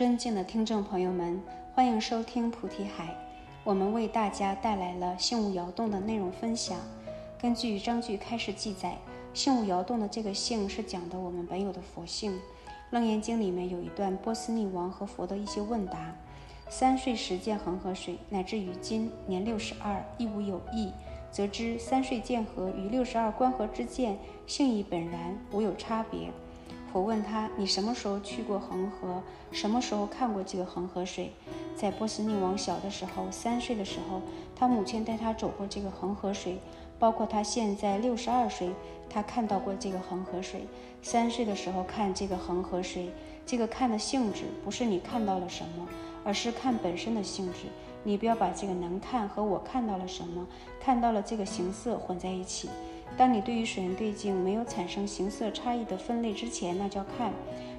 尊敬的听众朋友们，欢迎收听菩提海。我们为大家带来了性物摇动的内容分享。根据章句开始记载，性物摇动的这个性是讲的我们本有的佛性。楞严经里面有一段波斯匿王和佛的一些问答：三岁时见恒河水，乃至于今年六十二，亦无有异，则知三岁见河与六十二观河之见性亦本然，无有差别。我问他：“你什么时候去过恒河？什么时候看过这个恒河水？”在波斯匿王小的时候，三岁的时候，他母亲带他走过这个恒河水。包括他现在六十二岁，他看到过这个恒河水。三岁的时候看这个恒河水，这个看的性质不是你看到了什么，而是看本身的性质。你不要把这个能看和我看到了什么，看到了这个形色混在一起。当你对于水源对境没有产生形色差异的分类之前，那叫看；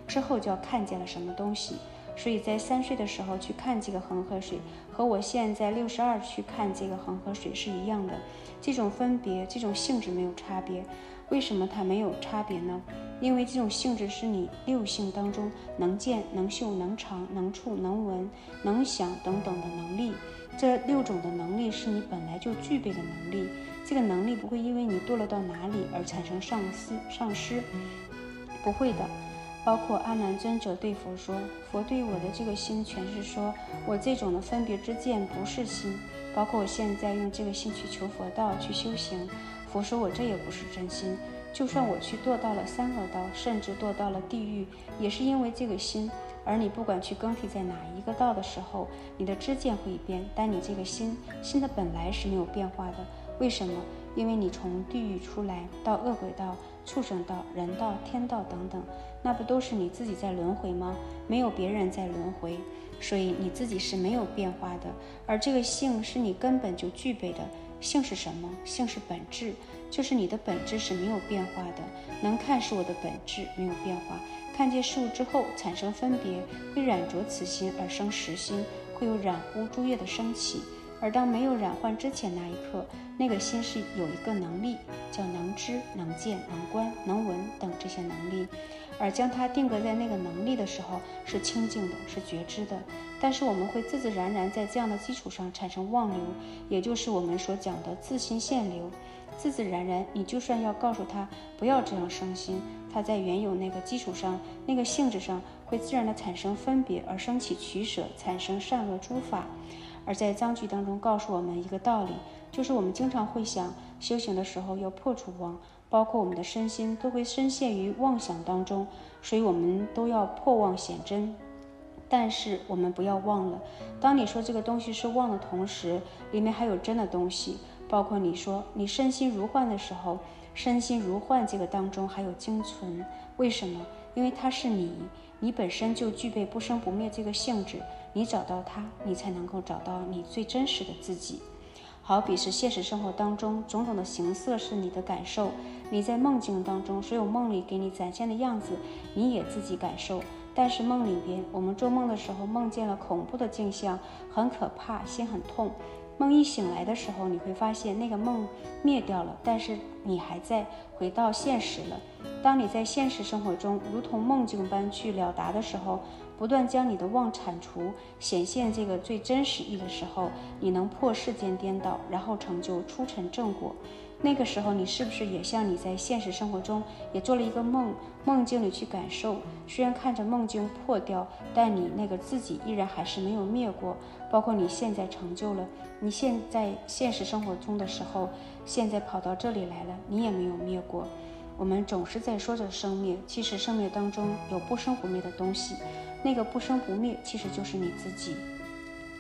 之后就要看见了什么东西。所以在三岁的时候去看这个恒河水，和我现在六十二去看这个恒河水是一样的。这种分别，这种性质没有差别。为什么它没有差别呢？因为这种性质是你六性当中能见、能嗅、能尝、能触、能闻、能想等等的能力。这六种的能力是你本来就具备的能力。这个能力不会因为你堕落到哪里而产生丧失，丧失，不会的。包括阿难尊者对佛说，佛对我的这个心诠释说，我这种的分别之见不是心。包括我现在用这个心去求佛道去修行，佛说我这也不是真心。就算我去堕到了三恶道，甚至堕到了地狱，也是因为这个心。而你不管去更替在哪一个道的时候，你的知见会变，但你这个心，心的本来是没有变化的。为什么？因为你从地狱出来，到恶鬼道、畜生道、人道、天道等等，那不都是你自己在轮回吗？没有别人在轮回，所以你自己是没有变化的。而这个性是你根本就具备的。性是什么？性是本质，就是你的本质是没有变化的。能看是我的本质，没有变化。看见事物之后产生分别，会染着此心而生实心，会有染污诸业的升起。而当没有染患之前那一刻，那个心是有一个能力，叫能知、能见、能观、能闻等这些能力。而将它定格在那个能力的时候，是清净的，是觉知的。但是我们会自自然然在这样的基础上产生妄流，也就是我们所讲的自心现流。自自然然，你就算要告诉他不要这样伤心，他在原有那个基础上、那个性质上，会自然的产生分别而升起取舍，产生善恶诸法。而在章句当中告诉我们一个道理，就是我们经常会想修行的时候要破除妄，包括我们的身心都会深陷于妄想当中，所以我们都要破妄显真。但是我们不要忘了，当你说这个东西是妄的同时，里面还有真的东西，包括你说你身心如幻的时候，身心如幻这个当中还有精存。为什么？因为它是你，你本身就具备不生不灭这个性质。你找到它，你才能够找到你最真实的自己。好比是现实生活当中种种的形色是你的感受，你在梦境当中所有梦里给你展现的样子，你也自己感受。但是梦里边，我们做梦的时候梦见了恐怖的镜像，很可怕，心很痛。梦一醒来的时候，你会发现那个梦灭掉了，但是你还在回到现实了。当你在现实生活中如同梦境般去了达的时候。不断将你的妄铲除，显现这个最真实意的时候，你能破世间颠倒，然后成就出尘正果。那个时候，你是不是也像你在现实生活中也做了一个梦，梦境里去感受？虽然看着梦境破掉，但你那个自己依然还是没有灭过。包括你现在成就了，你现在现实生活中的时候，现在跑到这里来了，你也没有灭过。我们总是在说着生灭，其实生灭当中有不生不灭的东西。那个不生不灭，其实就是你自己。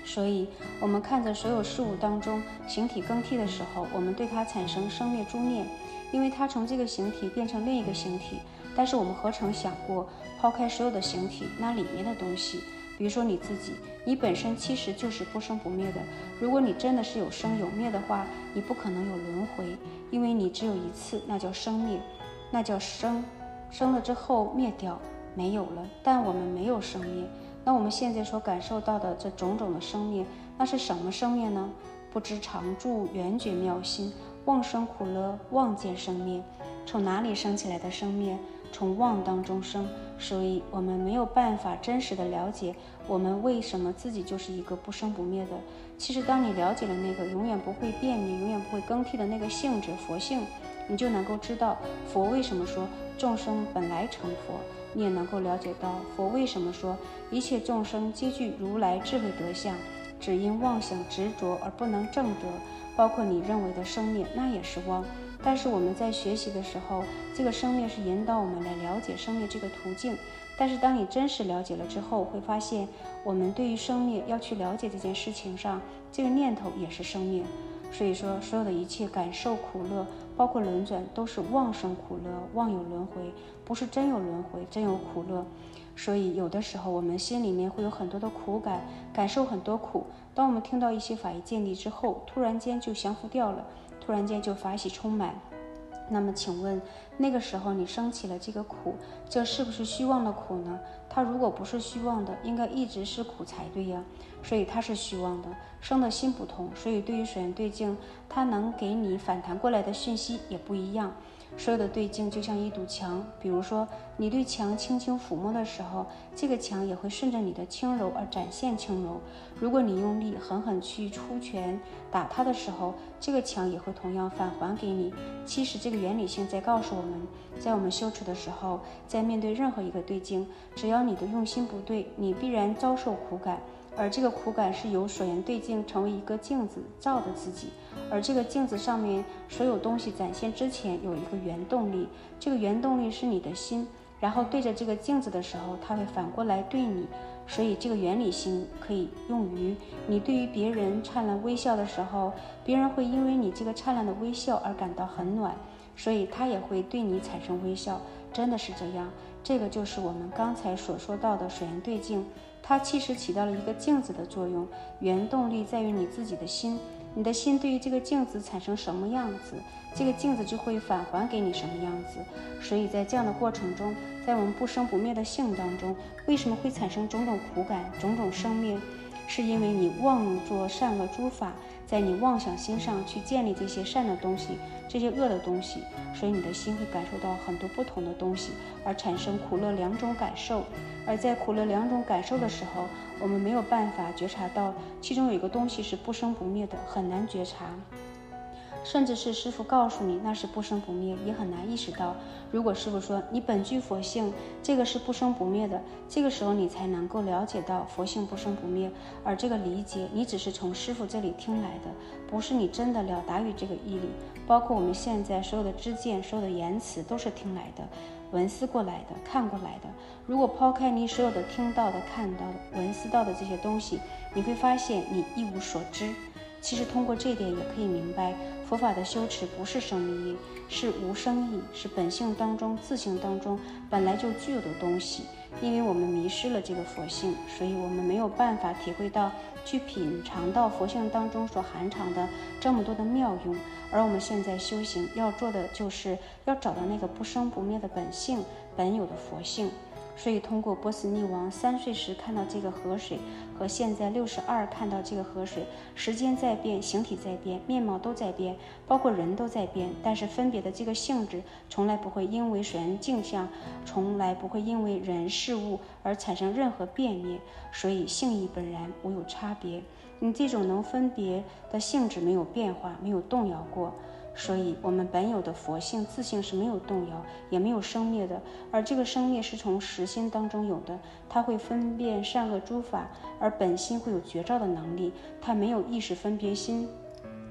所以，我们看着所有事物当中形体更替的时候，我们对它产生生灭诸念，因为它从这个形体变成另一个形体。但是，我们何曾想过抛开所有的形体，那里面的东西？比如说你自己，你本身其实就是不生不灭的。如果你真的是有生有灭的话，你不可能有轮回，因为你只有一次，那叫生灭，那叫生，生了之后灭掉。没有了，但我们没有生灭。那我们现在所感受到的这种种的生灭，那是什么生灭呢？不知常住缘觉妙心，妄生苦乐，妄见生灭。从哪里生起来的生灭？从妄当中生，所以我们没有办法真实的了解我们为什么自己就是一个不生不灭的。其实，当你了解了那个永远不会变你、永远不会更替的那个性质佛性，你就能够知道佛为什么说众生本来成佛。你也能够了解到佛为什么说一切众生皆具如来智慧德相，只因妄想执着而不能证得。包括你认为的生灭，那也是妄。但是我们在学习的时候，这个生灭是引导我们来了解生灭这个途径。但是当你真实了解了之后，会发现我们对于生灭要去了解这件事情上，这个念头也是生灭。所以说，所有的一切感受苦乐，包括轮转，都是妄生苦乐，妄有轮回，不是真有轮回，真有苦乐。所以有的时候我们心里面会有很多的苦感，感受很多苦。当我们听到一些法义建立之后，突然间就降服掉了，突然间就法喜充满。那么请问，那个时候你升起了这个苦，这是不是虚妄的苦呢？它如果不是虚妄的，应该一直是苦才对呀。所以它是虚妄的，生的心不同，所以对于水源对镜，它能给你反弹过来的讯息也不一样。所有的对境就像一堵墙，比如说你对墙轻轻抚摸的时候，这个墙也会顺着你的轻柔而展现轻柔。如果你用力狠狠去出拳打它的时候，这个墙也会同样返还给你。其实这个原理性在告诉我们，在我们修持的时候，在面对任何一个对境，只要你的用心不对，你必然遭受苦感。而这个苦感是由所缘对镜成为一个镜子照的自己，而这个镜子上面所有东西展现之前有一个原动力，这个原动力是你的心，然后对着这个镜子的时候，它会反过来对你，所以这个原理性可以用于你对于别人灿烂微笑的时候，别人会因为你这个灿烂的微笑而感到很暖，所以他也会对你产生微笑，真的是这样，这个就是我们刚才所说到的水源对镜。它其实起到了一个镜子的作用，原动力在于你自己的心，你的心对于这个镜子产生什么样子，这个镜子就会返还给你什么样子。所以在这样的过程中，在我们不生不灭的性当中，为什么会产生种种苦感、种种生命？是因为你妄作善恶诸法，在你妄想心上去建立这些善的东西，这些恶的东西，所以你的心会感受到很多不同的东西，而产生苦乐两种感受。而在苦乐两种感受的时候，我们没有办法觉察到其中有一个东西是不生不灭的，很难觉察。甚至是师傅告诉你那是不生不灭，也很难意识到。如果师傅说你本具佛性，这个是不生不灭的，这个时候你才能够了解到佛性不生不灭。而这个理解，你只是从师傅这里听来的，不是你真的了达于这个义理。包括我们现在所有的知见、所有的言辞，都是听来的、文思过来的、看过来的。如果抛开你所有的听到的、看到的、文思到的这些东西，你会发现你一无所知。其实通过这点也可以明白，佛法的修持不是生命意，是无生意，是本性当中、自性当中本来就具有的东西。因为我们迷失了这个佛性，所以我们没有办法体会到、去品尝到佛性当中所含藏的这么多的妙用。而我们现在修行要做的，就是要找到那个不生不灭的本性、本有的佛性。所以，通过波斯匿王三岁时看到这个河水，和现在六十二看到这个河水，时间在变，形体在变，面貌都在变，包括人都在变，但是分别的这个性质从来不会因为人镜像，从来不会因为人事物而产生任何变灭。所以，性意本然，无有差别。你这种能分别的性质没有变化，没有动摇过。所以，我们本有的佛性、自性是没有动摇，也没有生灭的。而这个生灭是从实心当中有的，它会分辨善恶诸法，而本心会有觉照的能力，它没有意识分别心。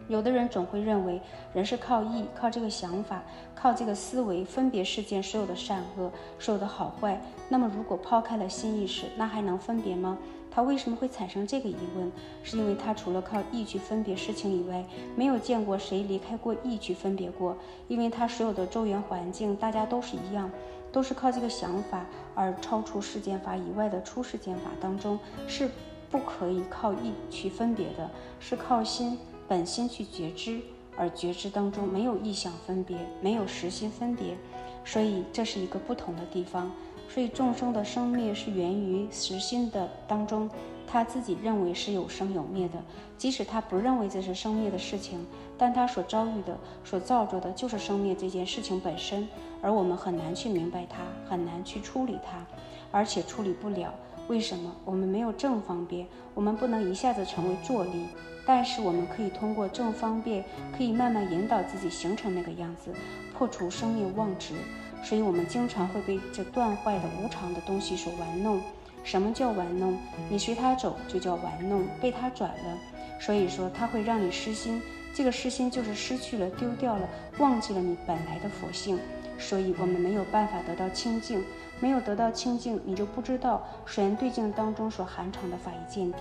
有的人总会认为，人是靠意、靠这个想法、靠这个思维分别世间所有的善恶、所有的好坏。那么，如果抛开了心意识，那还能分别吗？他为什么会产生这个疑问？是因为他除了靠意去分别事情以外，没有见过谁离开过意去分别过。因为他所有的周围环境，大家都是一样，都是靠这个想法而超出世间法以外的出世间法当中，是不可以靠意去分别的，是靠心本心去觉知，而觉知当中没有意想分别，没有实心分别，所以这是一个不同的地方。所以众生的生灭是源于实心的当中，他自己认为是有生有灭的，即使他不认为这是生灭的事情，但他所遭遇的、所造作的就是生灭这件事情本身。而我们很难去明白它，很难去处理它，而且处理不了。为什么？我们没有正方便，我们不能一下子成为坐立。但是我们可以通过正方便，可以慢慢引导自己形成那个样子，破除生命妄执。所以，我们经常会被这断坏的无常的东西所玩弄。什么叫玩弄？你随它走就叫玩弄，被它转了。所以说，它会让你失心。这个失心就是失去了、丢掉了、忘记了你本来的佛性。所以我们没有办法得到清净，没有得到清净，你就不知道水源对境当中所含藏的法义见地。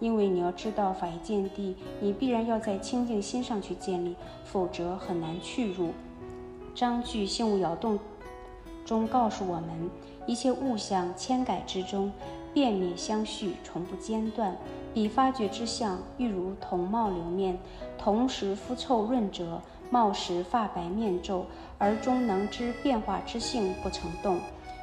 因为你要知道法义见地，你必然要在清净心上去建立，否则很难去入。章句性物摇动中告诉我们，一切物象千改之中，变灭相续，从不间断。彼发觉之相，欲如同貌流面，同时肤臭润泽。貌时发白面皱，而终能知变化之性不成动。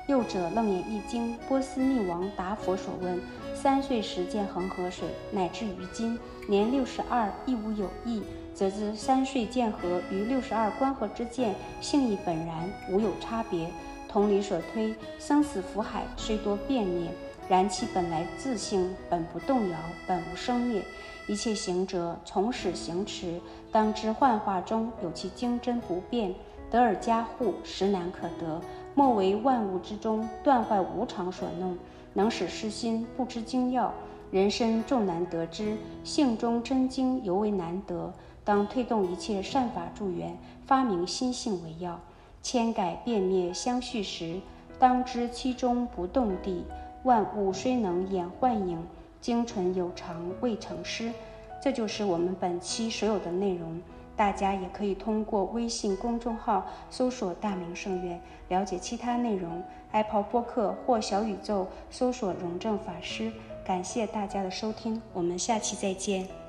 又者楞严一经，波斯匿王答佛所问：三岁时见恒河水，乃至于今年六十二，亦无有异，则知三岁见河与六十二观河之见性亦本然，无有差别。同理所推，生死福海虽多变灭，然其本来自性本不动摇，本无生灭。一切行者从始行持，当知幻化中有其精真不变，得而加护，实难可得。莫为万物之中断坏无常所弄，能使失心不知精要。人身众难得之，性中真经尤为难得。当推动一切善法助缘，发明心性为要。千改变灭相续时，当知其中不动地。万物虽能演幻影。精纯有常未成诗，这就是我们本期所有的内容。大家也可以通过微信公众号搜索“大明圣院”了解其他内容。Apple 播客或小宇宙搜索“荣正法师”。感谢大家的收听，我们下期再见。